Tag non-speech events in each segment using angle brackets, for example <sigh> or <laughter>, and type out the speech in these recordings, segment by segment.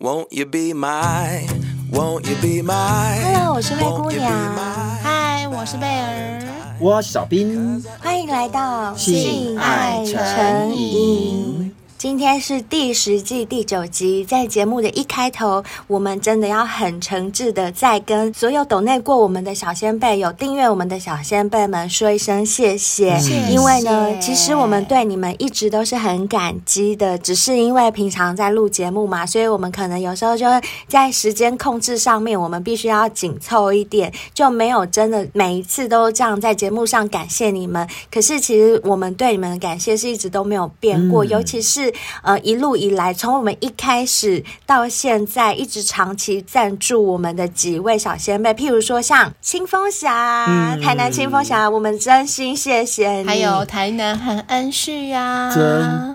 Won't you be my, won't you be my? Hello，我是灰姑娘。嗨，我是贝儿。我是小兵。欢迎来到性爱诚引。今天是第十季第九集，在节目的一开头，我们真的要很诚挚的再跟所有抖内过我们的小先辈，有订阅我们的小先辈们说一声谢谢。谢谢。因为呢，其实我们对你们一直都是很感激的，只是因为平常在录节目嘛，所以我们可能有时候就会在时间控制上面，我们必须要紧凑一点，就没有真的每一次都这样在节目上感谢你们。可是其实我们对你们的感谢是一直都没有变过，嗯、尤其是。呃，一路以来，从我们一开始到现在，一直长期赞助我们的几位小仙贝，譬如说像清风侠、嗯、台南清风侠，我们真心谢谢你。还有台南韩安旭呀、啊，真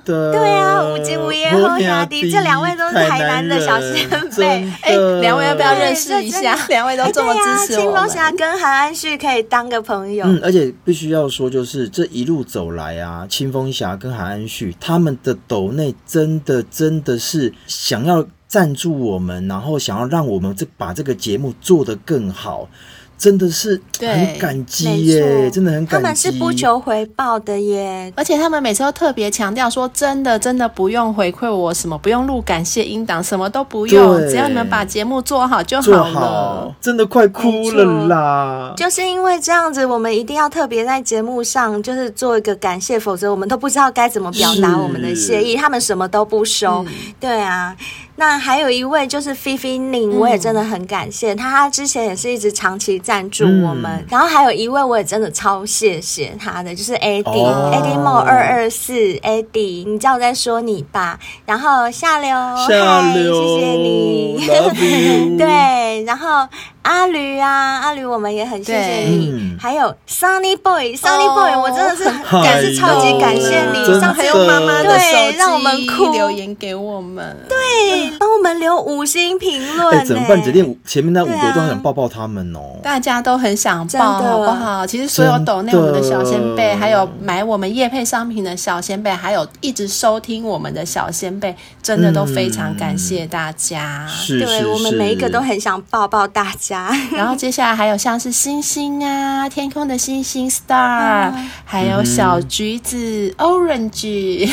的，对啊，无尽无业后下的这两位都是台南的小仙贝。哎，两位要不要认识一下？两位都这么支持。清风侠跟韩安旭可以当个朋友。嗯，而且必须要说，就是这一路走来啊，清风侠跟韩安旭他们的抖内。真的真的是想要赞助我们，然后想要让我们这把这个节目做得更好。真的是很感激耶，真的很感激。他们是不求回报的耶，而且他们每次都特别强调说，真的真的不用回馈我什么，不用录感谢音档，什么都不用，只要你们把节目做好就好了。好，真的快哭了啦！就是因为这样子，我们一定要特别在节目上就是做一个感谢，否则我们都不知道该怎么表达我们的谢意。他们什么都不收，嗯、对啊。那还有一位就是菲菲宁，我也真的很感谢他，他之前也是一直长期赞助我们。嗯、然后还有一位我也真的超谢谢他的，就是 Eddie，Eddie Mo 二二四 Eddie，你知道我在说你吧？然后下流，下流，谢谢你 <laughs> 对，然后。阿驴啊，阿驴，我们也很谢谢你。嗯、还有 Sunny Boy，Sunny Boy，、oh, 我真的是感是超级感谢你。上次还有妈妈的对，让我们哭留言给我们，对，帮我们留五星评论。哎，怎么办？只练前面那五个都很想抱抱他们哦。大家都很想抱，好不好？其实所有抖内我们的小仙贝，还有买我们叶配商品的小仙贝，还有一直收听我们的小仙贝，真的都非常感谢大家。对我们每一个都很想抱抱大家。<laughs> 然后接下来还有像是星星啊，天空的星星 star，还有小橘子 orange，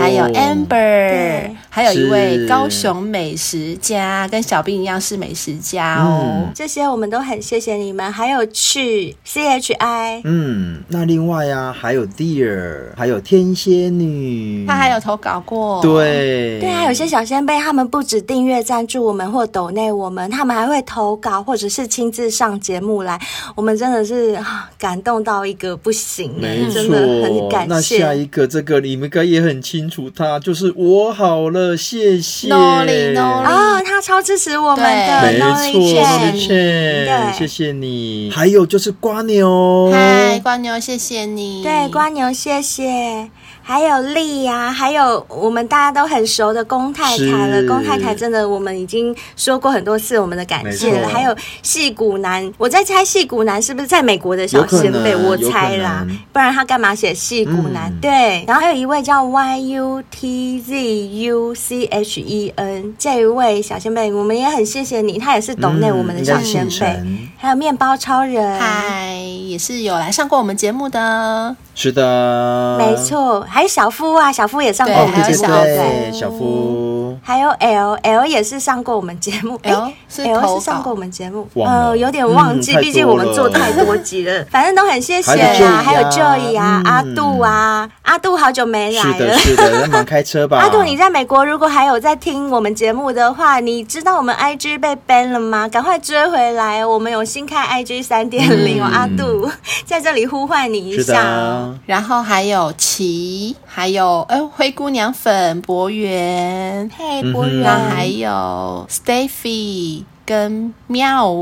还有 amber，还有一位高雄美食家，跟小兵一样是美食家哦。这些我们都很谢谢你们。还有去 chi，嗯，那另外啊，还有 dear，还有天蝎女，他还有投稿过。对对啊，有些小仙贝他们不止订阅赞助我们或抖内我们，他们还会投稿。或者是亲自上节目来，我们真的是感动到一个不行，没错，真的很感谢。那下一个这个你们应该也很清楚，他就是我好了，谢谢。Nolly 哦，他超支持我们的，没错对，谢谢你。还有就是瓜牛，嗨，瓜牛，谢谢你。对，瓜牛，谢谢。还有丽呀、啊，还有我们大家都很熟的龚太太了。龚太太真的，我们已经说过很多次我们的感谢了。还有戏骨男，我在猜戏骨男是不是在美国的小仙贝？我猜啦，不然他干嘛写戏骨男？嗯、对。然后还有一位叫 Y U T Z U C H E N 这一位小仙贝，我们也很谢谢你，他也是懂内我们的小仙贝。嗯、还有面包超人，嗨，也是有来上过我们节目的。是的，没错，还有小夫啊，小夫也上过我们节目，对，小夫，还有 L，L 也是上过我们节目，L 是 L 是上过我们节目，呃，有点忘记，毕竟我们做太多集了，<laughs> 反正都很谢谢啊，还有 Joy 啊，阿杜啊，阿杜好久没来了，是的，是的，开车吧。<laughs> 阿杜，你在美国如果还有在听我们节目的话，你知道我们 IG 被 ban 了吗？赶快追回来，我们有新开 IG 三点零，阿杜 <laughs> 在这里呼唤你一下。然后还有琪，还有哎灰姑娘粉博源，嘿博源，还有 Stephy 跟喵，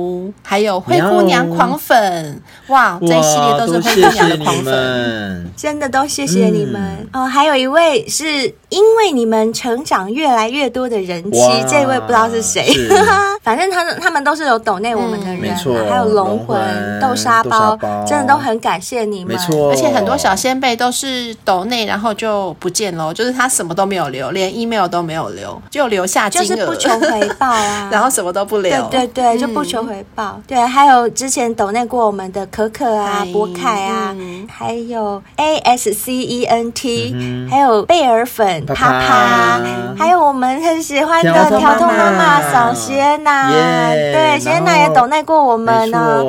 还有灰姑娘狂粉，哇，这一系列都是灰姑娘的狂粉，真的都谢谢你们、嗯、哦。还有一位是因为你们成长越来越多的人妻，这位不知道是谁，是。<laughs> 反正他们他们都是有抖内我们的人，还有龙魂豆沙包，包，真的都很感谢你们，没错。而且很多小仙贝都是抖内，然后就不见了，就是他什么都没有留，连 email 都没有留，就留下金额，就是不求回报啊，<laughs> 然后什么都不留。对对对，就不求回报。嗯、对，还有之前抖内过我们的可可啊、博凯啊、嗯，还有 A S C E N T，、嗯、还有贝尔粉啪啪，还有我们很喜欢的条通妈妈。小仙娜，对，仙娜也抖内过我们呢。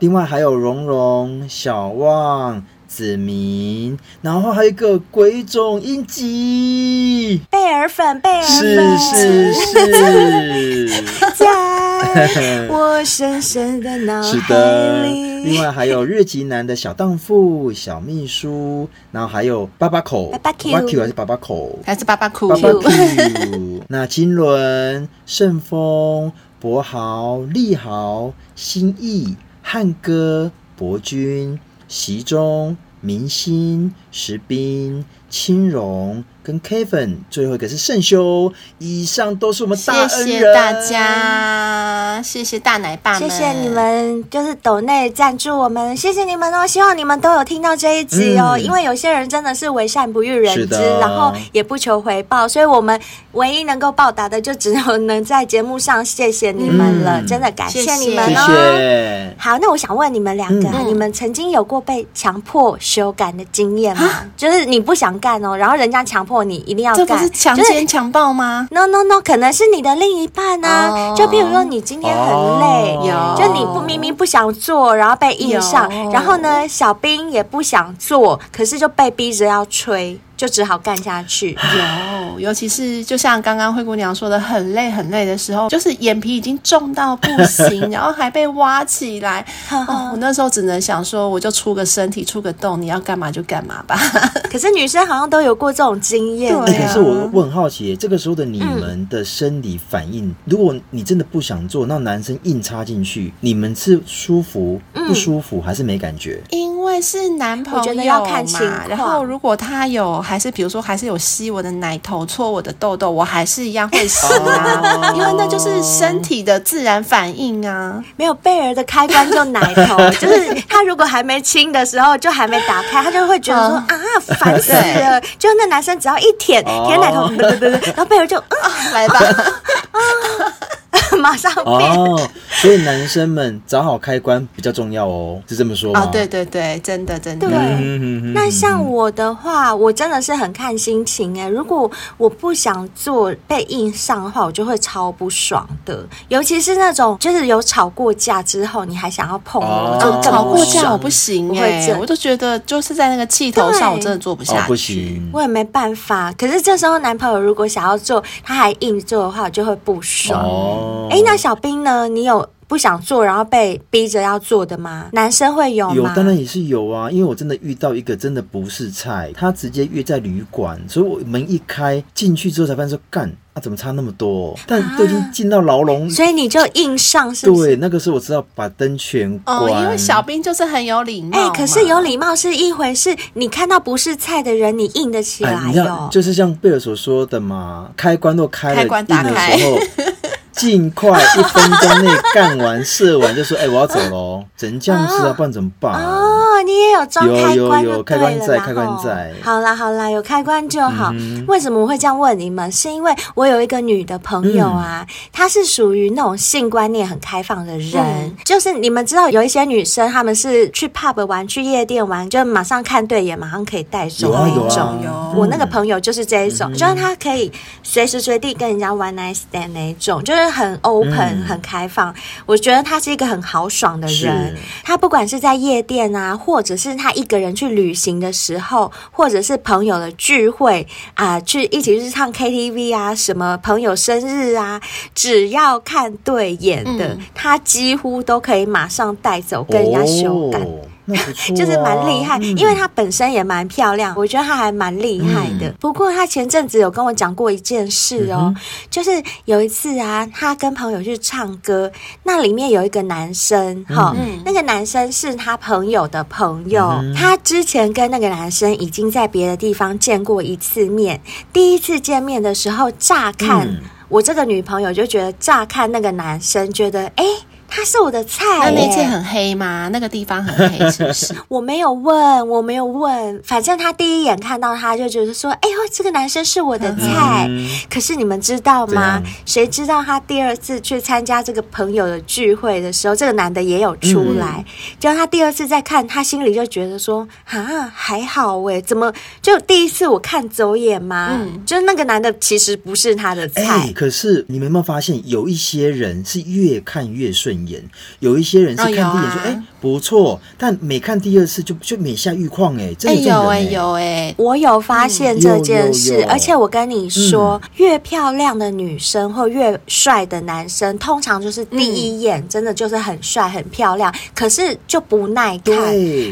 另外还有蓉蓉、小旺。子明，然后还有一个鬼冢英吉，贝尔粉，贝尔粉，是是是，在 <laughs> 我深深的脑海里。是的，另外还有日籍男的小荡妇、小秘书，然后还有爸爸口，爸爸 Q 还是爸爸口，还是爸爸酷，爸爸 Q。那金轮、顺风、博豪、利豪、新义、汉哥、博君。席中、明星、石兵、青荣。跟 Kevin，最后一个是圣修，以上都是我们大恩人。谢谢大家，谢谢大奶爸们，谢谢你们，就是抖内赞助我们，谢谢你们哦。希望你们都有听到这一集哦，嗯、因为有些人真的是为善不欲人知，然后也不求回报，所以我们唯一能够报答的，就只有能在节目上谢谢你们了，嗯、真的感谢你们哦。谢谢。好，那我想问你们两个、你们曾经有过被强迫修改的经验吗？就是你不想干哦，然后人家强迫。你一定要干，这不是强奸强暴吗？No No No，可能是你的另一半啊。Oh, 就比如说你今天很累，oh, 就你不明明不想做，然后被硬上，oh. 然后呢，小兵也不想做，可是就被逼着要吹。就只好干下去。有，尤其是就像刚刚灰姑娘说的，很累很累的时候，就是眼皮已经重到不行，<laughs> 然后还被挖起来。哦，我那时候只能想说，我就出个身体，出个洞，你要干嘛就干嘛吧。<laughs> 可是女生好像都有过这种经验。对、啊，可是我我很好奇，这个时候的你们的生理反应，嗯、如果你真的不想做，那男生硬插进去，你们是舒服不舒服，嗯、还是没感觉？因为是男朋友嘛，我觉得要看情况。然后如果他有。还是比如说，还是有吸我的奶头、搓我的痘痘，我还是一样会吸啊，因为那就是身体的自然反应啊。没有贝儿的开关就奶头，<laughs> 就是他如果还没亲的时候，就还没打开，他就会觉得说啊，烦死了。就那男生只要一舔舔奶头，不不不，然后贝儿就啊，来吧。<laughs> <laughs> 马上变哦，所以男生们找好开关比较重要哦，是这么说吗？哦，对对对，真的真的。对，那像我的话，我真的是很看心情哎。如果我不想做被硬上的话，我就会超不爽的。尤其是那种就是有吵过架之后，你还想要碰我，就、哦、吵过架我不行哎，我都觉得就是在那个气头上，我真的做不下去、哦，不行，我也没办法。可是这时候男朋友如果想要做，他还硬做的话，我就会不爽。哦哎，那小兵呢？你有不想做，然后被逼着要做的吗？男生会有吗？有，当然也是有啊。因为我真的遇到一个真的不是菜，他直接约在旅馆，所以我门一开进去之后才发现说干啊，怎么差那么多？但都已经进到牢笼，所以你就硬上是不是？对，那个时候我知道把灯全关。哦，因为小兵就是很有礼貌。哎，可是有礼貌是一回事，你看到不是菜的人，你硬得起来哟。就是像贝尔所说的嘛，开关都开了，开关打开。<laughs> 尽快一分钟内干完射完就说：“哎、欸，我要走喽！”只能这样子啊，不然怎么办？哦，你也有装开关就对了，有有有开关在，开关在。好啦好啦，有开关就好、嗯。为什么我会这样问你们？是因为我有一个女的朋友啊，嗯、她是属于那种性观念很开放的人。嗯、就是你们知道，有一些女生她们是去 pub 玩、去夜店玩，就马上看对眼，马上可以带走那一种。有、啊、有。我那个朋友就是这一种，嗯、就是她可以随时随地跟人家 one night stand 那一种，就是。很 open，嗯、很开放，我觉得她是一个很豪爽的人。她不管是在夜店啊，或者是他一个人去旅行的时候，或者是朋友的聚会啊、呃，去一起去唱 KTV 啊，什么朋友生日啊，只要看对眼的，嗯、他几乎都可以马上带走，跟人家修改。哦那不错啊，就是蛮厉害，嗯。因为她本身也蛮漂亮，我觉得她还蛮厉害的。嗯不过她前阵子有跟我讲过一件事哦，嗯就是有一次啊，她跟朋友去唱歌，那里面有一个男生哈，嗯。那个男生是她朋友的朋友，嗯他之前跟那个男生已经在别的地方见过一次面，第一次见面的时候，乍看、嗯。我这个女朋友就觉得，乍看那个男生觉得，哎。他是我的菜那，那次很黑吗？那个地方很黑，是不是？<laughs> 我没有问，我没有问，反正他第一眼看到他就觉得说：“哎呦，这个男生是我的菜。嗯可是你们知道吗？谁知道他第二次去参加这个朋友的聚会的时候，这个男的也有出来。结果他第二次再看，他心里就觉得说：“啊，还好哎，怎么就第一次我看走眼吗？嗯就那个男的其实不是他的菜。哎，可是你们有没有发现，有一些人是越看越顺眼，有一些人是看第一眼说，哦啊哎、不错，但每看第二次就就每下愈况，哎，真哎的有哎。有哎，我有发现这件事，而且我跟你说，越漂亮的女生或越帅的男生，通常就是第一眼真的就是很帅很漂亮，可是就不耐看，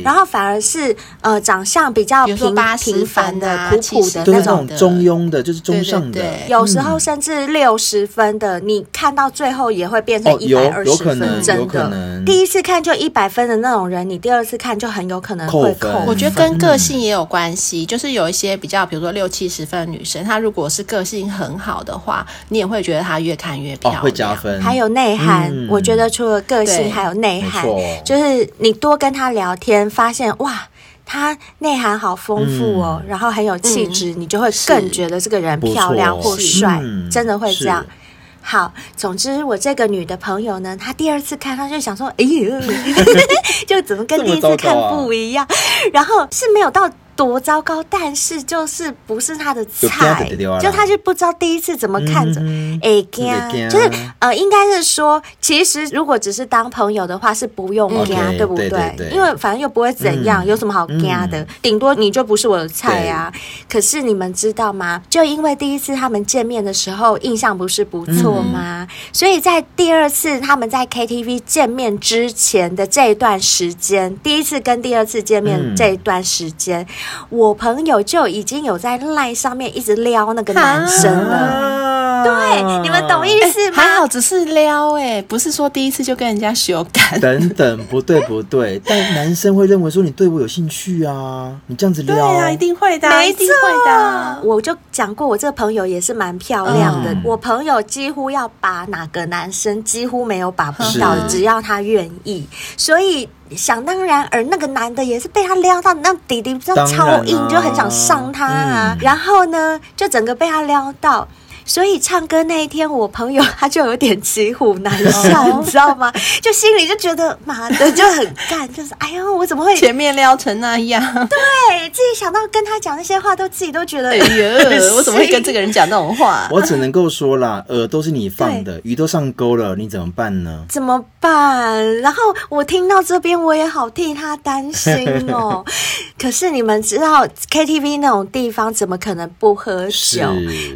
然后反而是呃长相比较平平凡的、分啊普普的70都是那那种。种中庸的，就是中上的，有时候甚至六十分的，你看到最后也会变成一百二十分，真的。第一次看就一百分的那种人，你第二次看就很有可能会扣。扣分。我觉得跟个性也有关系，就是有一些比较，比如说六七十分的女生，她如果是个性很好的话，你也会觉得她越看越漂哦亮，会加分，还有内涵，嗯。我觉得除了个性，还有内涵，就是你多跟她聊天，发现哇，她内涵好丰富哦，然后很有气质，你就会更觉得这个人漂亮或帅，嗯。真的会这样。是。好，总之我这个女的朋友呢，她第二次看，她就想说，哎呦，<laughs> 就怎么跟第一次看不一样，然后是没有到。多糟糕，但是就是不是他的菜就他就不知道第一次怎么看着，嗯哎这个怕就是呃，应该是说，其实如果只是当朋友的话，是不用加对不对？对对对因为反正又不会怎样，嗯有什么好加的？顶多你就不是我的菜啊。可是你们知道吗？就因为第一次他们见面的时候印象不是不错吗？所以在第二次他们在 KTV 见面之前的这一段时间，第一次跟第二次见面嗯这一段时间，我朋友就已经有在赖上面一直撩那个男生了。对，你们懂意思吗？还好只是撩哎、不是说第一次就跟人家修改。等等，不对不对，<laughs> 但男生会认为说你对我有兴趣啊，你这样子对撩，啊，一定会的啊，没一定会的啊。我就讲过，我这个朋友也是蛮漂亮的。嗯我朋友几乎要把哪个男生几乎没有把不到只要他愿意。所以想当然而那个男的也是被他撩到，那弟弟不知道当然啊超硬，就很想上他啊。嗯然后呢，就整个被他撩到。所以唱歌那一天，我朋友 <laughs> 他就有点骑虎难下，你知道吗？就心里就觉得妈的就很干，就是哎呦，我怎么会前面撩成那样，对自己想到跟他讲那些话，都自己都觉得哎呀，<laughs> <laughs> 我怎么会跟这个人讲那种话？我只能够说啦，饵都是你放的，鱼都上钩了，你怎么办呢？怎么办？然后我听到这边，我也好替他担心哦。<laughs> 可是你们知道 KTV 那种地方，怎么可能不喝酒？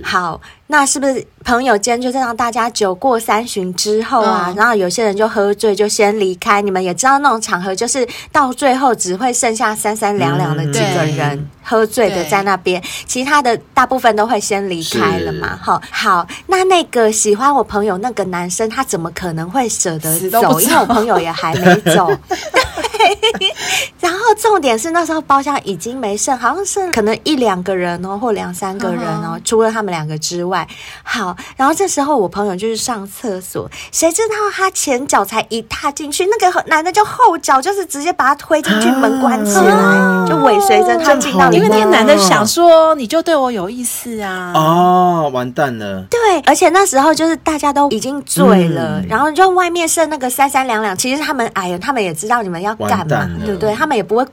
好，那是不是朋友间就是让大家酒过三巡之后啊，嗯然后有些人就喝醉就先离开？你们也知道那种场合，就是到最后只会剩下三三两两的几个人。嗯喝醉的在那边，其他的大部分都会先离开了嘛。哈，好，那那个喜欢我朋友那个男生，他怎么可能会舍得走？因为我朋友也还没走。<laughs> 对，然 <laughs> 后重点是那时候包厢已经没剩，好像剩可能一两个人哦，或两三个人哦，除了他们两个之外。好，然后这时候我朋友就是上厕所，谁知道他前脚才一踏进去，那个男的就后脚就是直接把他推进去，门关起来，就尾随着他进到里面。因为那个男的想说，你就对我有意思啊。哦，完蛋了，对，而且那时候就是大家都已经醉了，嗯然后就外面剩那个三三两两，其实他们哎呀，他们也知道你们要干嘛对不对？他们也不会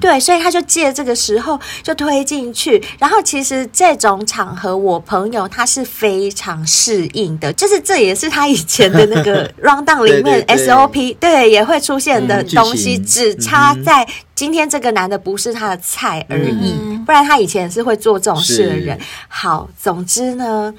对，所以他就借这个时候就推进去，然后其实这种场合，我朋友他是非常适应的，就是这也是他以前的那个 <laughs> round down 里面对对对。SOP 对也会出现的东西，情只差在今天这个男的不是他的菜而已，嗯、不然他以前也是会做这种事的人。好，总之呢，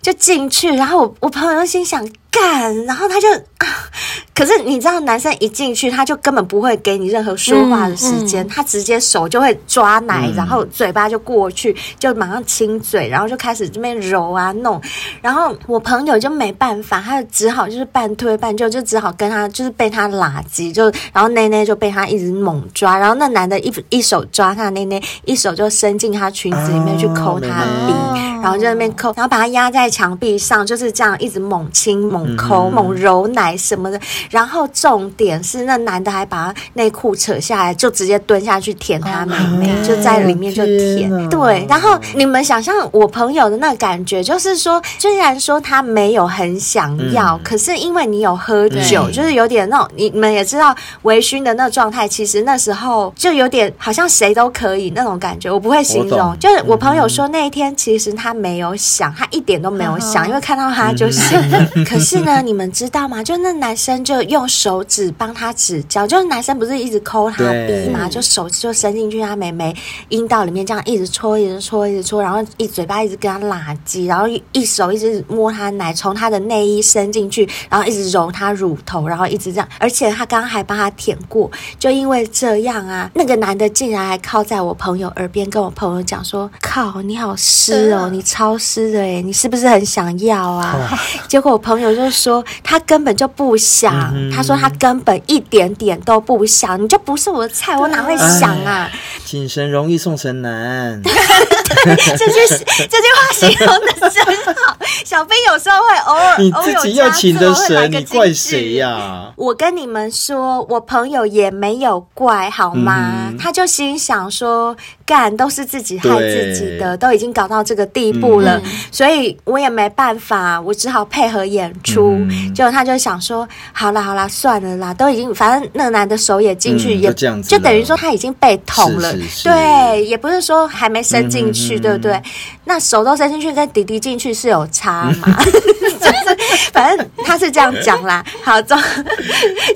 就进去，然后我我朋友心想。干，然后他就啊，<sighs> 可是你知道，男生一进去，他就根本不会给你任何说话的时间，嗯嗯、他直接手就会抓奶，嗯、然后嘴巴就过去，就马上亲嘴，然后就开始这边揉啊弄，然后我朋友就没办法，他就只好就是半推半就，就只好跟他就是被他拉鸡，就然后内内就被他一直猛抓，然后那男的一一手抓他内内，一手就伸进他裙子里面去抠他鼻，哦、然后就在那边抠，然后把他压在墙壁上，就是这样一直猛亲猛。猛抠猛揉奶什么的，然后重点是那男的还把他内裤扯下来，就直接蹲下去舔他妹妹，oh、就在里面就舔。对，然后你们想象我朋友的那个感觉，就是说，虽然说他没有很想要，嗯、可是因为你有喝酒，就是有点那种，你们也知道微醺的那个状态，其实那时候就有点好像谁都可以那种感觉。我不会形容，就是我朋友说那一天其实他没有想，他一点都没有想，因为看到他就醒了。<laughs> 可是。呢，你们知道吗？就那男生就用手指帮他指教，就是男生不是一直抠他鼻嘛，就手就伸进去他妹妹阴道里面，这样一直搓，一直搓，一直搓，然后一嘴巴一直跟他拉鸡，然后一手一直摸他奶，从他的内衣伸进去，然后一直揉他乳头，然后一直这样，而且他刚刚还帮他舔过，就因为这样啊，那个男的竟然还靠在我朋友耳边跟我朋友讲说：“靠，你好湿哦，你超湿的诶，你是不是很想要啊？”哦、<laughs> 结果我朋友就。说他根本就不想，嗯、他说他根本一点点都不想，你就不是我的菜，我哪会想啊？请神容易送神难，<laughs> 这句这句话形容的真好。小兵有时候会偶尔，你自己要请的神，你怪谁呀、啊？我跟你们说，我朋友也没有怪，好吗？嗯、他就心想说，干都是自己害自己的，都已经搞到这个地步了，嗯、所以我也没办法，我只好配合演出。嗯、结果他就想说，好啦好啦，算了啦，都已经，反正那个男的手也进去，嗯、也就，就等于说他已经被捅了，是是是对，也不是说还没伸进去，嗯、对不对？那手都伸进去，跟弟弟进去是有差嘛？<laughs> 就是反正他是这样讲啦。好，总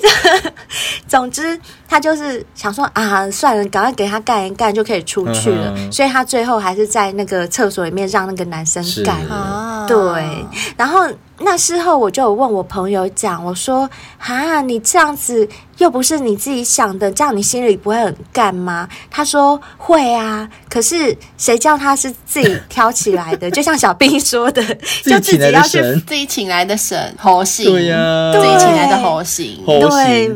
<laughs> 总之他就是想说啊，算了，赶快给他干一干就可以出去了。嗯、所以他最后还是在那个厕所里面让那个男生干。了对，然后。那事后我就有问我朋友讲，我说：“哈，你这样子又不是你自己想的，这样你心里不会很干吗？”他说：“会啊，可是谁叫他是自己挑起来的？<laughs> 就像小兵说的，就自己要去自己请来的神，猴行对呀、啊，自己请来的猴行，对，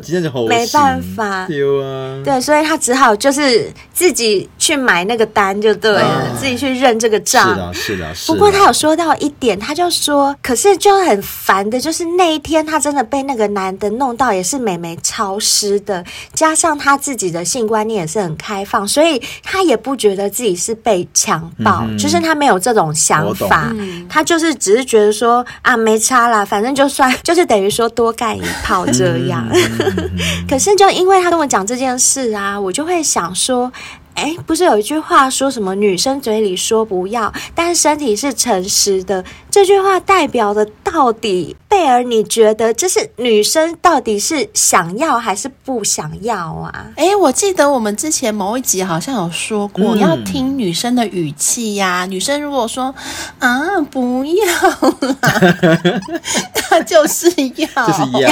没办法，对啊，对，所以他只好就是自己去买那个单就对了，啊、自己去认这个账。是的，是的，是的。不过他有说到一点，他就说，可是就。就很烦的，就是那一天他真的被那个男的弄到，也是美眉超湿的，加上他自己的性观念也是很开放，所以他也不觉得自己是被强暴，嗯、就是他没有这种想法，他就是只是觉得说啊没差啦，反正就算 <laughs> 就是等于说多干一炮这样。可是就因为他跟我讲这件事啊，我就会想说。哎，不是有一句话说什么女生嘴里说不要，但是身体是诚实的？这句话代表的到底，贝尔，你觉得这是女生到底是想要还是不想要啊？哎，我记得我们之前某一集好像有说过，嗯、要听女生的语气呀、啊。女生如果说啊不要啦，<laughs> 那就是要，就是要。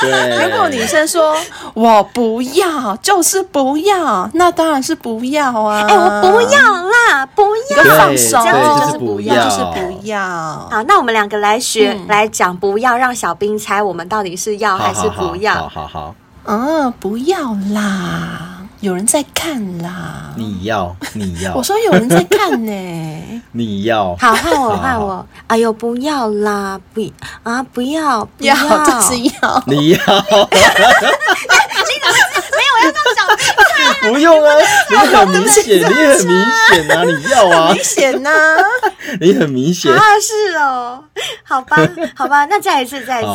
对，如果女生说我不要，就是不要，那当然是。不要啊！哎，我不要啦，不要放手，这样子就是不要，就是不要。好，那我们两个来学来讲，不要让小兵猜我们到底是要还是不要。好好好，嗯，不要啦，有人在看啦。你要，你要。我说有人在看呢。<laughs> 你要。好，换我，换我。哎呦，不要啦，不啊，不要，不要，就是要。你要。<laughs> 不用啊，你很明显，你很明显啊，你要啊，明显呐，<laughs> 你很明显。啊，是哦，好吧，好吧，那再一次，再一次，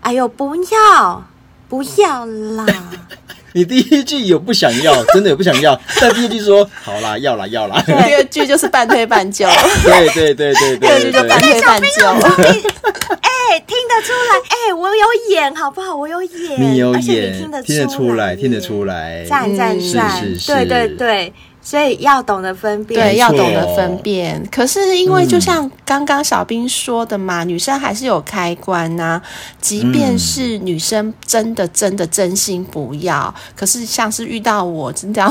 哎呦，不要，不要啦！<laughs> 你第一句有不想要，真的有不想要，但第一句说好啦，要啦，要啦，<laughs> 第二句就是半推半就，对对对对对，第二句就半推半就。哎，听得出来，<laughs> 哎、欸，我有演，好不好？我有演，你有演，而且你听得听得出来，听得出来，赞赞赞，是是是，对对对。所以要懂得分辨，对，要懂得分辨。可是因为就像刚刚小兵说的嘛，嗯、女生还是有开关呐、啊。即便是女生真的真的真心不要，嗯、可是像是遇到我真的要。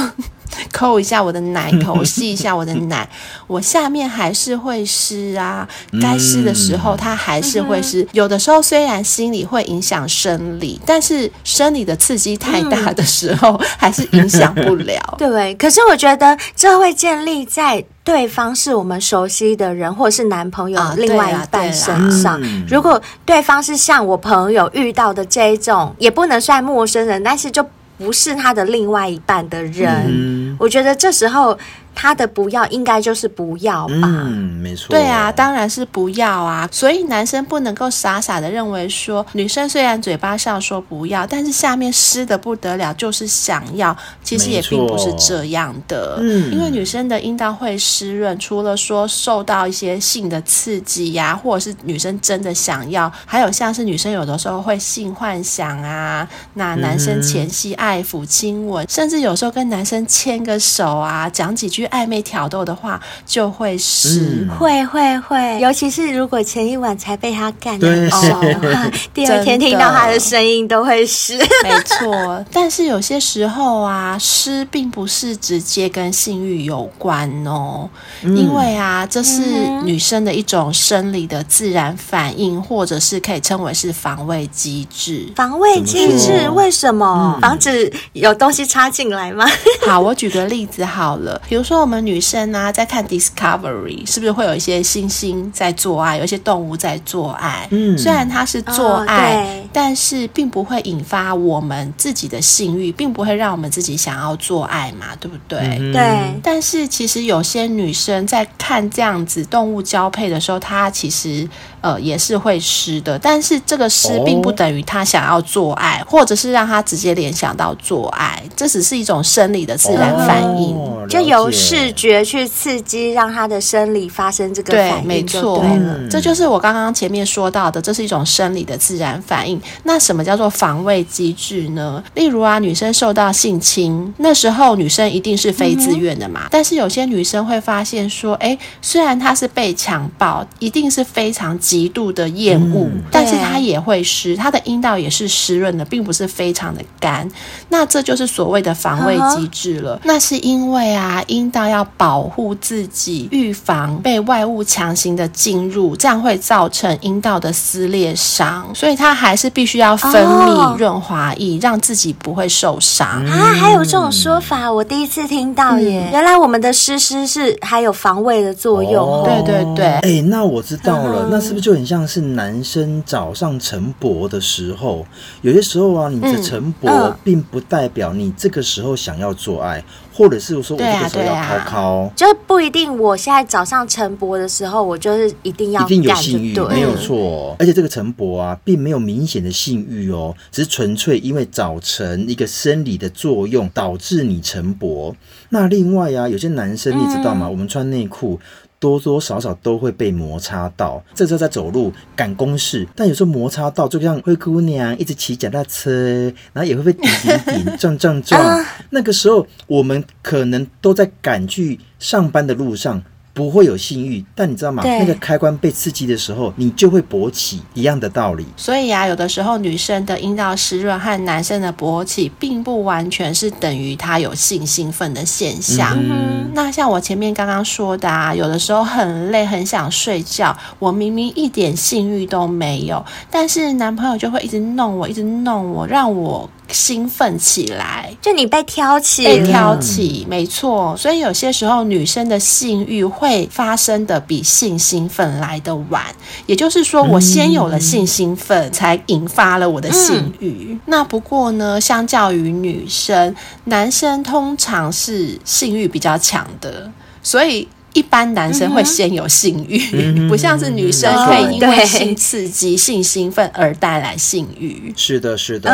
抠一下我的奶头，<laughs> 吸一下我的奶，我下面还是会湿啊。该湿的时候它还是会湿。嗯、有的时候虽然心理会影响生理，但是生理的刺激太大的时候，嗯、还是影响不了。<laughs> 对，可是我觉得这会建立在对方是我们熟悉的人，或是男朋友另外一半身上。如果对方是像我朋友遇到的这一种，也不能算陌生人，但是就。不是他的另外一半的人，嗯、我觉得这时候。他的不要应该就是不要吧？嗯，没错。对啊，当然是不要啊。所以男生不能够傻傻的认为说，女生虽然嘴巴上说不要，但是下面湿的不得了，就是想要。其实也并不是这样的。嗯，因为女生的阴道会湿润，除了说受到一些性的刺激呀、啊，或者是女生真的想要，还有像是女生有的时候会性幻想啊，那男生前戏爱抚、亲吻，嗯、甚至有时候跟男生牵个手啊，讲几句。暧昧挑逗的话就会湿，嗯、会会会，尤其是如果前一晚才被他干的话，<laughs> 第二天听到他的声音都会湿。没错，但是有些时候啊，湿并不是直接跟性欲有关哦，嗯、因为啊，这是女生的一种生理的自然反应，或者是可以称为是防卫机制。防卫机制为什么？嗯、防止有东西插进来吗？<laughs> 好，我举个例子好了，比如说。我们女生啊，在看 Discovery，是不是会有一些猩猩在做爱，有一些动物在做爱？嗯，虽然它是做爱，哦、但是并不会引发我们自己的性欲，并不会让我们自己想要做爱嘛，对不对？嗯、对。但是其实有些女生在看这样子动物交配的时候，她其实呃也是会湿的，但是这个湿并不等于他想要做爱，哦、或者是让他直接联想到做爱，这只是一种生理的自然反应，哦、就由。视觉去刺激，让他的生理发生这个反应，对，没错，嗯、这就是我刚刚前面说到的，这是一种生理的自然反应。那什么叫做防卫机制呢？例如啊，女生受到性侵，那时候女生一定是非自愿的嘛。嗯、但是有些女生会发现说，哎，虽然她是被强暴，一定是非常极度的厌恶，嗯、但是它也会湿，它的阴道也是湿润的，并不是非常的干。那这就是所谓的防卫机制了。嗯、那是因为啊，阴道。要保护自己，预防被外物强行的进入，这样会造成阴道的撕裂伤，所以它还是必须要分泌润滑液，让自己不会受伤啊。还有这种说法，我第一次听到耶！原来我们的湿湿是还有防卫的作用。对对对，哎，那我知道了，那是不是就很像是男生早上晨勃的时候？有些时候啊，你的晨勃并不代表你这个时候想要做爱。或者是说，我这个时候要考考，就不一定。我现在早上晨勃的时候，我就是一定要一定有性欲，没有错。而且这个晨勃啊，并没有明显的性欲哦，只是纯粹因为早晨一个生理的作用导致你晨勃。那另外啊，有些男生你知道吗？嗯、我们穿内裤。多多少少都会被摩擦到，这时候在走路赶公事，但有时候摩擦到，就像灰姑娘一直骑脚踏车，然后也会被顶顶顶 <laughs> 撞撞撞。那个时候我们可能都在赶去上班的路上。不会有性欲，但你知道吗？那个开关被刺激的时候，你就会勃起，一样的道理。所以啊，有的时候女生的阴道湿润和男生的勃起，并不完全是等于他有性兴奋的现象。嗯，那像我前面刚刚说的啊，有的时候很累，很想睡觉，我明明一点性欲都没有，但是男朋友就会一直弄我，一直弄我，让我。兴奋起来，就你被挑起，被挑起，没错。所以有些时候女生的性欲会发生的比性兴奋来得晚，也就是说，我先有了性兴奋，才引发了我的性欲。嗯、那不过呢，相较于女生，男生通常是性欲比较强的，所以。一般男生会先有性欲，嗯、不像是女生可以因为性刺激、性兴奋而带来性欲。是的，是的，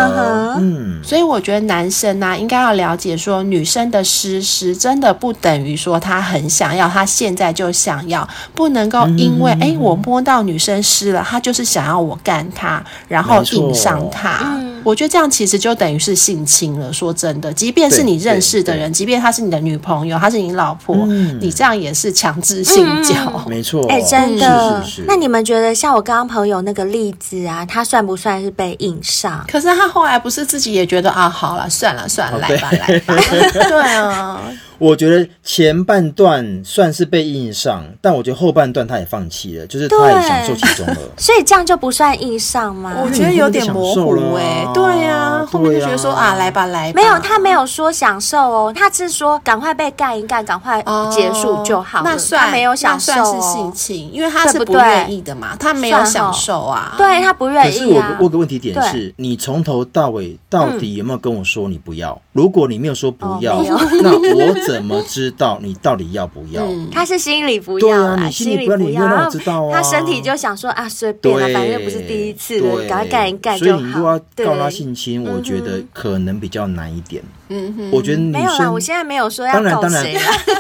嗯，嗯，所以我觉得男生呢、啊，应该要了解说，女生的湿湿真的不等于说她很想要，她现在就想要，不能够因为哎、嗯欸，我摸到女生湿了，她就是想要我干她，然后硬上她。我觉得这样其实就等于是性侵了。说真的，即便是你认识的人，即便她是你的女朋友，她是你老婆，嗯、你这样也是强制性交。嗯、<laughs> 没错，哎、欸，真的。是是是，那你们觉得，像我刚刚朋友那个例子啊，他算不算是被硬上？可是他后来不是自己也觉得啊，好了，算了算了，来吧来吧。<laughs> <laughs> 对啊。我觉得前半段算是被硬上，但我觉得后半段他也放弃了，就是他也享受其中了。所以这样就不算硬上吗？我觉得有点模糊哎。对呀，后面就觉得说啊，来吧来吧。没有，他没有说享受哦，他是说赶快被干一干，赶快结束就好。那算没有享受，算是性情，因为他是不愿意的嘛，他没有享受啊。对，他不愿意。可是我我个问题点是，你从头到尾到底有没有跟我说你不要？如果你没有说不要，那我怎？怎么知道你到底要不要？嗯、他是心里不要啦，啊、心里不要，你又让我知道啊。他身体就想说啊，随便了，反正又不是第一次了，赶快干一干就好。所以你如果要告他性侵，我觉得可能比较难一点。嗯哼，我觉得女生没有啦，我现在没有说要告谁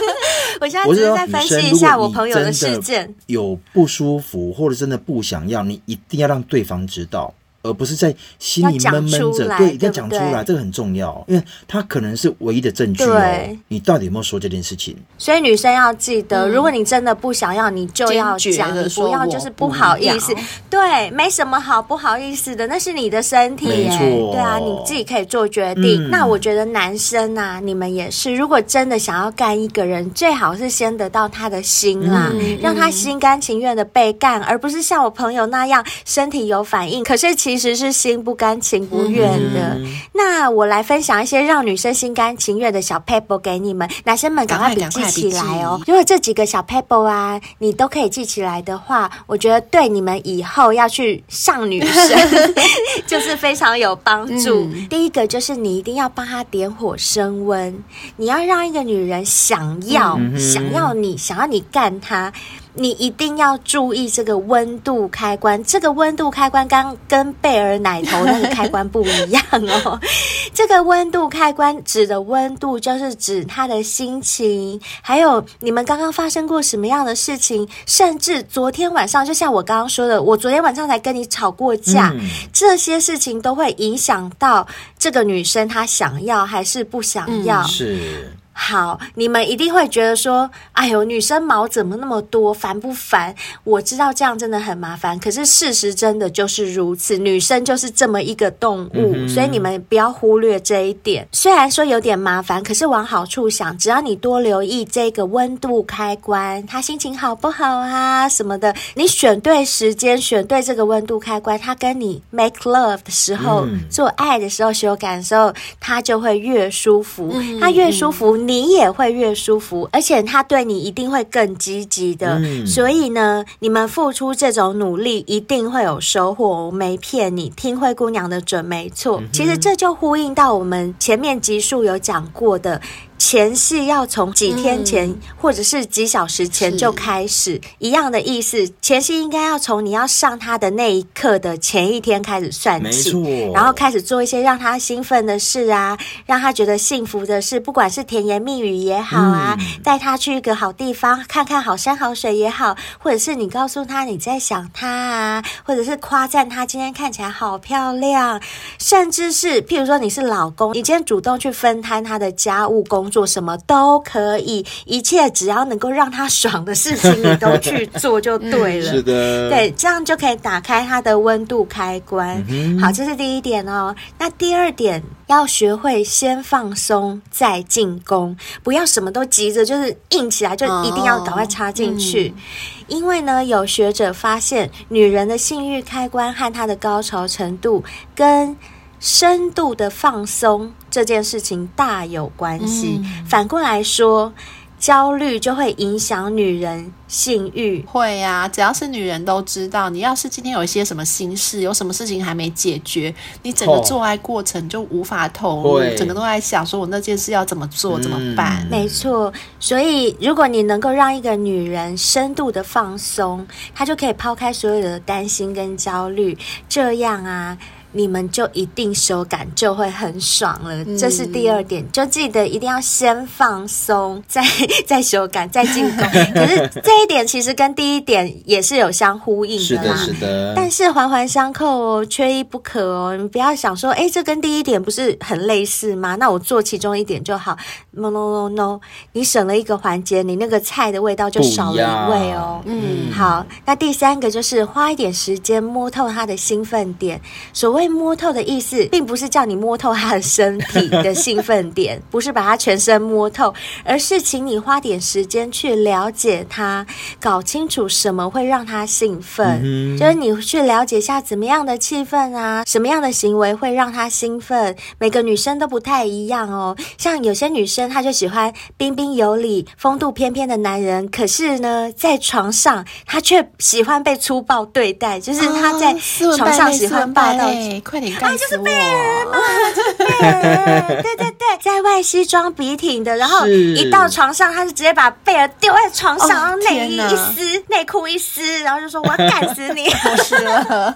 <laughs> 我现在只是在分析一下我朋友的事件。有不舒服或者真的不想要，你一定要让对方知道。而不是在心里闷闷着，对，一定要讲出来，这个很重要，因为他可能是唯一的证据哦。你到底有没有说这件事情？所以女生要记得，如果你真的不想要，你就要讲，你不要就是不好意思。对，没什么好不好意思的，那是你的身体，没错，对啊，你自己可以做决定。那我觉得男生啊，你们也是，如果真的想要干一个人，最好是先得到他的心啦，让他心甘情愿的被干，而不是像我朋友那样身体有反应，可是其。其实是心不甘情不愿的。嗯、那我来分享一些让女生心甘情愿的小 paper 给你们，男生们赶快笔记起来哦。如果这几个小 paper 啊，你都可以记起来的话，我觉得对你们以后要去上女生 <laughs> <laughs> 就是非常有帮助。嗯、第一个就是你一定要帮她点火升温，你要让一个女人想要、嗯、想要你，想要你干她。你一定要注意这个温度开关，这个温度开关刚跟贝尔奶头那个开关不一样哦。<laughs> 这个温度开关指的温度，就是指他的心情，还有你们刚刚发生过什么样的事情，甚至昨天晚上，就像我刚刚说的，我昨天晚上才跟你吵过架，嗯、这些事情都会影响到这个女生她想要还是不想要。嗯、是。好，你们一定会觉得说：“哎呦，女生毛怎么那么多，烦不烦？”我知道这样真的很麻烦，可是事实真的就是如此，女生就是这么一个动物，嗯、所以你们不要忽略这一点。虽然说有点麻烦，可是往好处想，只要你多留意这个温度开关，她心情好不好啊什么的，你选对时间，选对这个温度开关，她跟你 make love 的时候，嗯、做爱的时候，有感受，她就会越舒服，她、嗯、越舒服。你也会越舒服，而且他对你一定会更积极的。嗯、所以呢，你们付出这种努力，一定会有收获。我没骗你，听灰姑娘的准没错。嗯、其实这就呼应到我们前面集数有讲过的。前戏要从几天前，嗯、或者是几小时前就开始，一样的意思。前戏应该要从你要上他的那一刻的前一天开始算起，然后开始做一些让他兴奋的事啊，让他觉得幸福的事，不管是甜言蜜语也好啊，嗯、带他去一个好地方看看好山好水也好，或者是你告诉他你在想他啊，或者是夸赞他今天看起来好漂亮，甚至是譬如说你是老公，你今天主动去分摊他的家务工。做什么都可以，一切只要能够让他爽的事情，你都去做就对了。<laughs> 是的，对，这样就可以打开他的温度开关。嗯、好，这是第一点哦。那第二点，要学会先放松再进攻，不要什么都急着，就是硬起来就一定要赶快插进去。哦嗯、因为呢，有学者发现，女人的性欲开关和她的高潮程度跟深度的放松这件事情大有关系。嗯、反过来说，焦虑就会影响女人性欲。会啊，只要是女人都知道，你要是今天有一些什么心事，有什么事情还没解决，你整个做爱过程就无法投入，哦、整个都在想说我那件事要怎么做，怎么办？没错，所以如果你能够让一个女人深度的放松，她就可以抛开所有的担心跟焦虑，这样啊。你们就一定手感就会很爽了，嗯、这是第二点，就记得一定要先放松，<laughs> 再再手感，再进攻。<laughs> 可是这一点其实跟第一点也是有相呼应的啦，是的，是的。但是环环相扣哦，缺一不可哦。你不要想说，哎，这跟第一点不是很类似吗？那我做其中一点就好。No no no no，你省了一个环节，你那个菜的味道就少了一味哦。嗯，好。那第三个就是花一点时间摸透他的兴奋点，所谓。摸透的意思，并不是叫你摸透他的身体的兴奋点，不是把他全身摸透，而是请你花点时间去了解他，搞清楚什么会让他兴奋，嗯、就是你去了解一下怎么样的气氛啊，什么样的行为会让他兴奋。每个女生都不太一样哦，像有些女生她就喜欢彬彬有礼、风度翩翩的男人，可是呢，在床上她却喜欢被粗暴对待，就是她在床上喜欢霸道。哦快点干死我！啊，就是贝尔嘛，就是贝尔。<laughs> 对对对，在外西装笔挺的，然后一到床上，他就直接把贝尔丢在床上，然后内衣一撕，内裤一撕，然后就说：“我要干死你！” <laughs> 是了，<laughs>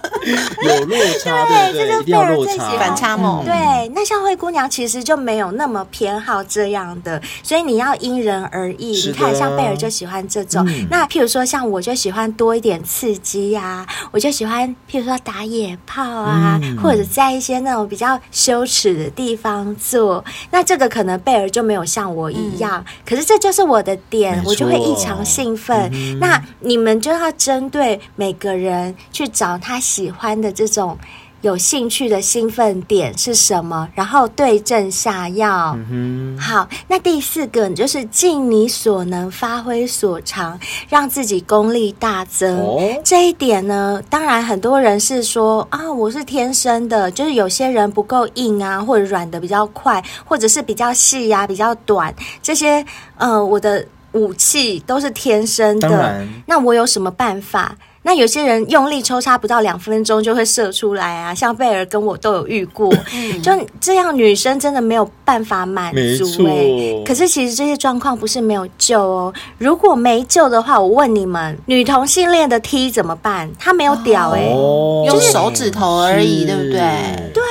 有落差，对，这就是贝尔最喜欢反差萌。对，那像灰姑娘其实就没有那么偏好这样的，所以你要因人而异。你看，像贝尔就喜欢这种。那譬如说，像我就喜欢多一点刺激呀，我就喜欢譬如说打野炮啊。或者在一些那种比较羞耻的地方做，那这个可能贝尔就没有像我一样，嗯、可是这就是我的点，我就会异常兴奋。嗯、那你们就要针对每个人去找他喜欢的这种。有兴趣的兴奋点是什么？然后对症下药。嗯。好，那第四个就是尽你所能，发挥所长，让自己功力大增。哦。这一点呢，当然很多人是说啊，我是天生的，就是有些人不够硬啊，或者软的比较快，或者是比较细呀、啊，比较短，这些呃，我的武器都是天生的。那我有什么办法？那有些人用力抽插不到两分钟就会射出来啊，像贝尔跟我都有遇过，就这样女生真的没有办法满足哎、欸。可是其实这些状况不是没有救哦，如果没救的话，我问你们，女同性恋的 T 怎么办？他没有屌哎、欸，哦、用手指头而已，对不对？对，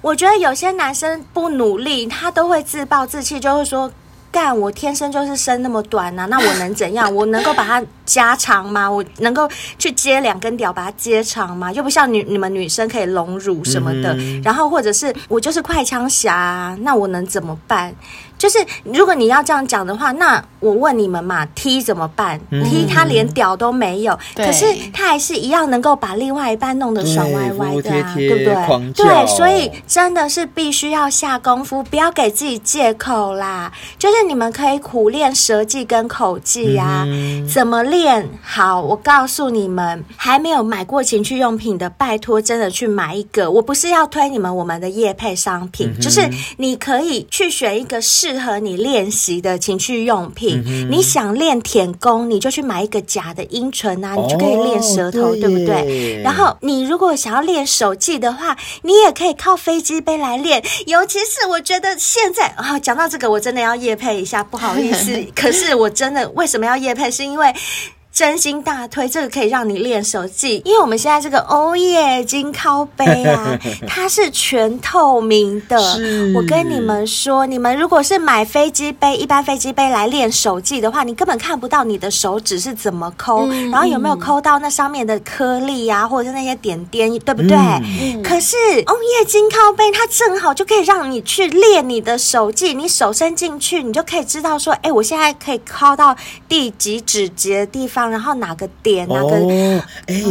我觉得有些男生不努力，他都会自暴自弃，就会说。干，我天生就是生那么短呐、啊，<laughs> 那我能怎样？我能够把它加长吗？我能够去接两根屌把它接长吗？又不像女你们女生可以隆乳什么的，嗯、然后或者是我就是快枪侠、啊，那我能怎么办？就是如果你要这样讲的话，那我问你们嘛，T 怎么办、嗯、？T 他连屌都没有，可是他还是一样能够把另外一半弄得爽歪歪的啊，对，对不对？对，所以真的是必须要下功夫，不要给自己借口啦。就是你们可以苦练舌技跟口技呀、啊，嗯、怎么练？好，我告诉你们，还没有买过情趣用品的，拜托真的去买一个。我不是要推你们我们的夜配商品，嗯、就是你可以去选一个试。适合你练习的情趣用品，嗯、你想练舔功，你就去买一个假的阴唇啊，你就可以练舌头，哦、对，对不对？然后你如果想要练手技的话，你也可以靠飞机杯来练。尤其是我觉得现在啊、哦，讲到这个，我真的要夜配一下，不好意思，<laughs> 可是我真的为什么要夜配？是因为。真心大推，这个可以让你练手技，因为我们现在这个欧耶金靠杯啊，<laughs> 它是全透明的。我跟你们说，你们如果是买飞机杯，一般飞机杯来练手技的话，你根本看不到你的手指是怎么抠，嗯、然后有没有抠到那上面的颗粒啊，或者是那些点点，对不对？嗯、可是欧耶金靠杯，它正好就可以让你去练你的手技，你手伸进去，你就可以知道说，哎，我现在可以抠到第几指节的地方。然后哪个点，哪个哎，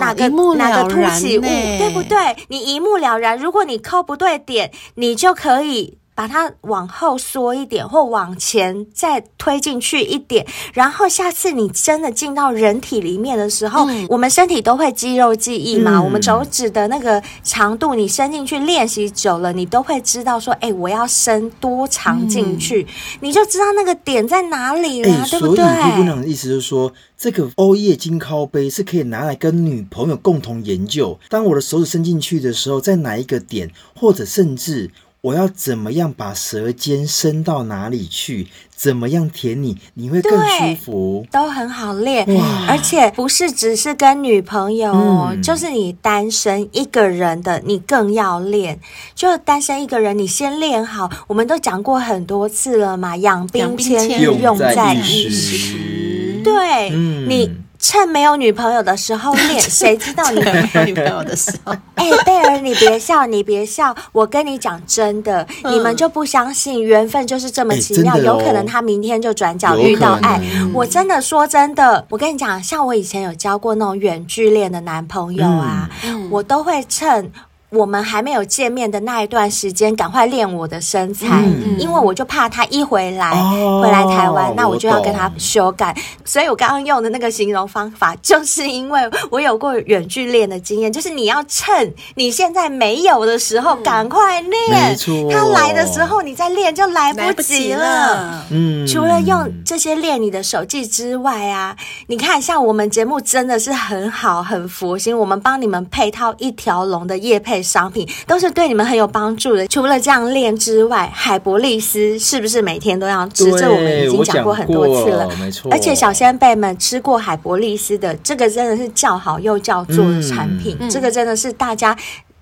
哪个哪个凸起物，对不对？你一目了然。如果你抠不对点，你就可以把它往后缩一点，或往前再推进去一点，然后下次你真的进到人体里面的时候，嗯、我们身体都会肌肉记忆嘛。嗯、我们手指的那个长度，你伸进去练习久了，你都会知道说，哎，我要伸多长进去，嗯、你就知道那个点在哪里了，欸、对不对？所以姑娘的意思就是说，这个欧叶金靠杯是可以拿来跟女朋友共同研究。当我的手指伸进去的时候，在哪一个点，或者甚至。我要怎么样把舌尖伸到哪里去？怎么样舔你，你会更舒服？都很好练，哇而且不是只是跟女朋友，嗯、就是你单身一个人的，你更要练。就单身一个人，你先练好。我们都讲过很多次了嘛，养兵千日，用在一时。对，嗯、你。趁没有女朋友的时候练，谁知道你没有女朋友的时候？<laughs> 哎、欸，贝尔，你别笑，你别笑，我跟你讲真的，嗯、你们就不相信缘分就是这么奇妙，欸哦、有可能他明天就转角遇到爱。我真的说真的，我跟你讲，像我以前有交过那种远距恋的男朋友啊，嗯、我都会趁。我们还没有见面的那一段时间，赶快练我的身材，嗯、因为我就怕他一回来，哦、回来台湾，那我就要跟他修改。所以我刚刚用的那个形容方法，就是因为我有过远距练的经验，就是你要趁你现在没有的时候赶快练，他来的时候你再练就来不及了。嗯，除了用这些练你的手技之外啊，你看，像我们节目真的是很好，很佛心，我们帮你们配套一条龙的夜配。商品都是对你们很有帮助的。除了这样练之外，海博利斯是不是每天都要吃？这我们已经讲过很多次了，没错。而且小仙贝们吃过海博利斯的，这个真的是叫好又叫座的产品，嗯、这个真的是大家。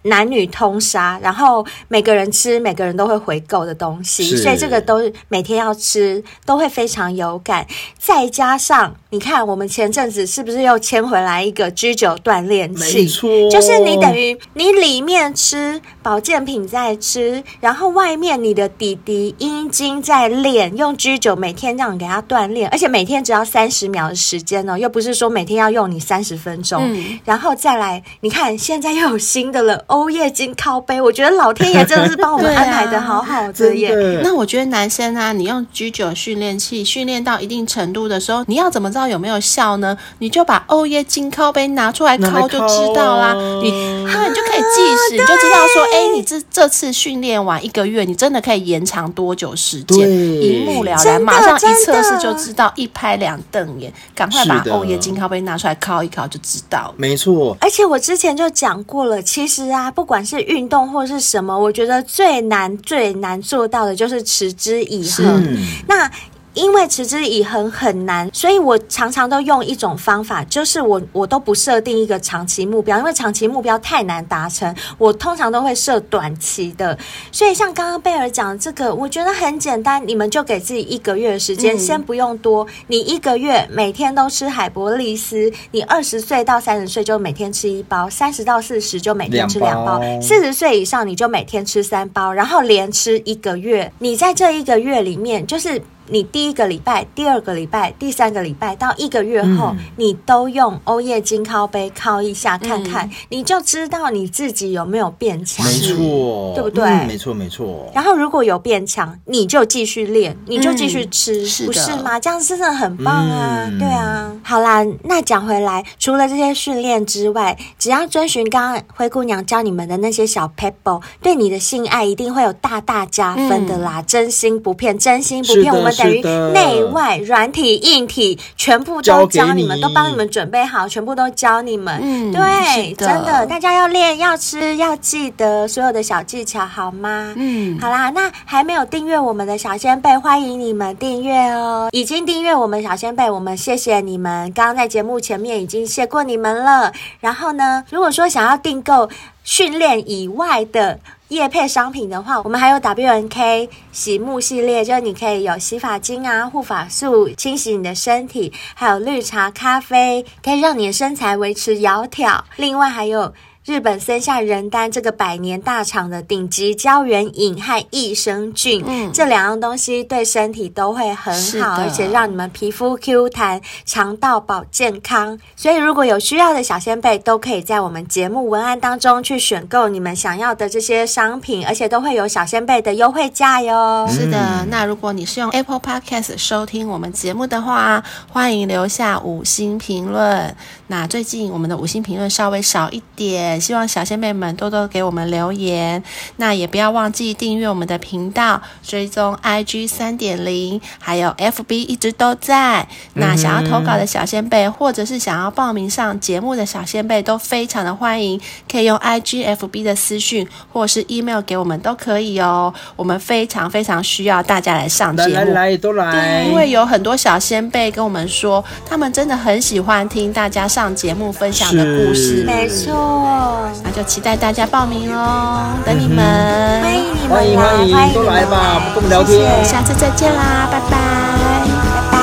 男女通杀，然后每个人吃，每个人都会回购的东西，所以这个都每天要吃，都会非常有感。再加上你看，我们前阵子是不是又牵回来一个 G 九锻炼器？没错，就是你等于你里面吃保健品在吃，然后外面你的弟弟阴茎在练，用 G 九每天这样给他锻炼，而且每天只要三十秒的时间哦，又不是说每天要用你三十分钟，嗯、然后再来，你看现在又有新的了。欧叶金靠杯，我觉得老天爷真的是帮我们安排的好好的 <laughs> 耶。啊、那我觉得男生啊，你用 G 九训练器训练到一定程度的时候，你要怎么知道有没有效呢？你就把欧耶金靠杯拿出来靠就知道啦。你对，你就可以计时，你就知道说，哎、欸，你这这次训练完一个月，你真的可以延长多久时间？对一目了然，马上一测试就知道，一拍两瞪眼，赶快把欧耶金靠杯拿出来靠一靠就知道。没错，而且我之前就讲过了，其实啊。不管是运动或是什么，我觉得最难最难做到的就是持之以恒。那。因为持之以恒很难，所以我常常都用一种方法，就是我我都不设定一个长期目标，因为长期目标太难达成。我通常都会设短期的。所以像刚刚贝尔讲这个，我觉得很简单，你们就给自己一个月的时间，嗯、先不用多。你一个月每天都吃海博利斯，你二十岁到三十岁就每天吃一包，三十到四十就每天吃两包，四十岁以上你就每天吃三包，然后连吃一个月。你在这一个月里面，就是。你第一个礼拜、第二个礼拜、第三个礼拜到一个月后，嗯、你都用欧叶金靠杯靠一下看看，嗯、你就知道你自己有没有变强。没错，对不对？嗯、没错，没错。然后如果有变强，你就继续练，你就继续吃，嗯、不是吗？这样真的很棒啊！嗯、对啊。好啦，那讲回来，除了这些训练之外，只要遵循刚刚灰姑娘教你们的那些小 pebble，，对你的性爱一定会有大大加分的啦！嗯、真心不骗，真心不骗，我们。等于内外软体硬体全部都教你们，都帮你们准备好，全部都教你们。嗯，对，的真的，大家要练，要吃，要记得所有的小技巧，好吗？嗯，好啦，那还没有订阅我们的小仙贝，欢迎你们订阅哦。已经订阅我们小仙贝，我们谢谢你们。刚刚在节目前面已经谢过你们了。然后呢，如果说想要订购训练以外的，夜配商品的话，我们还有 WNK 洗沐系列，就是你可以有洗发精啊、护发素清洗你的身体，还有绿茶咖啡，可以让你的身材维持窈窕。另外还有日本森下仁丹这个百年大厂的顶级胶原饮和益生菌，嗯，这两样东西对身体都会很好，而且让你们皮肤 Q 弹，肠道保健康。所以如果有需要的小仙贝，都可以在我们节目文案当中去选购你们想要的这些商品，而且都会有小仙贝的优惠价哟。是的，那如果你是用 Apple Podcast 收听我们节目的话，欢迎留下五星评论。那最近我们的五星评论稍微少一点，希望小仙贝们多多给我们留言。那也不要忘记订阅我们的频道，追踪 IG 三点零，还有 FB 一直都在。那想要投稿的小仙贝，或者是想要报名上节目的小仙贝，都非常的欢迎，可以用 IG、FB 的私讯，或是 email 给我们都可以哦。我们非常非常需要大家来上节目，来来来，都来。因为有很多小仙贝跟我们说，他们真的很喜欢听大家上节目分享的故事。没错，那就期待大家报名哦，等你们，欢迎你们，欢迎欢迎，都来吧，我们跟我们聊天，下次再见啦，拜拜，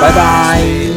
拜拜。拜拜。